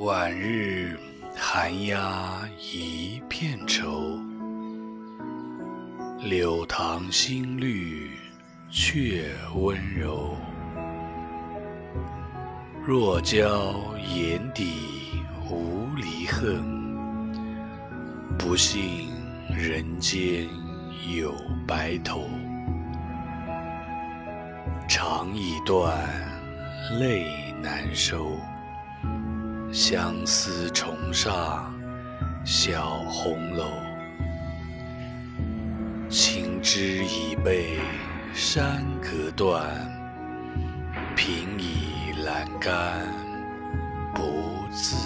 晚日寒鸦一片愁，柳塘新绿却温柔。若教眼底无离恨，不信人间有白头。肠已断，泪难收。相思重上小红楼，情知已被山隔断，平倚栏杆不自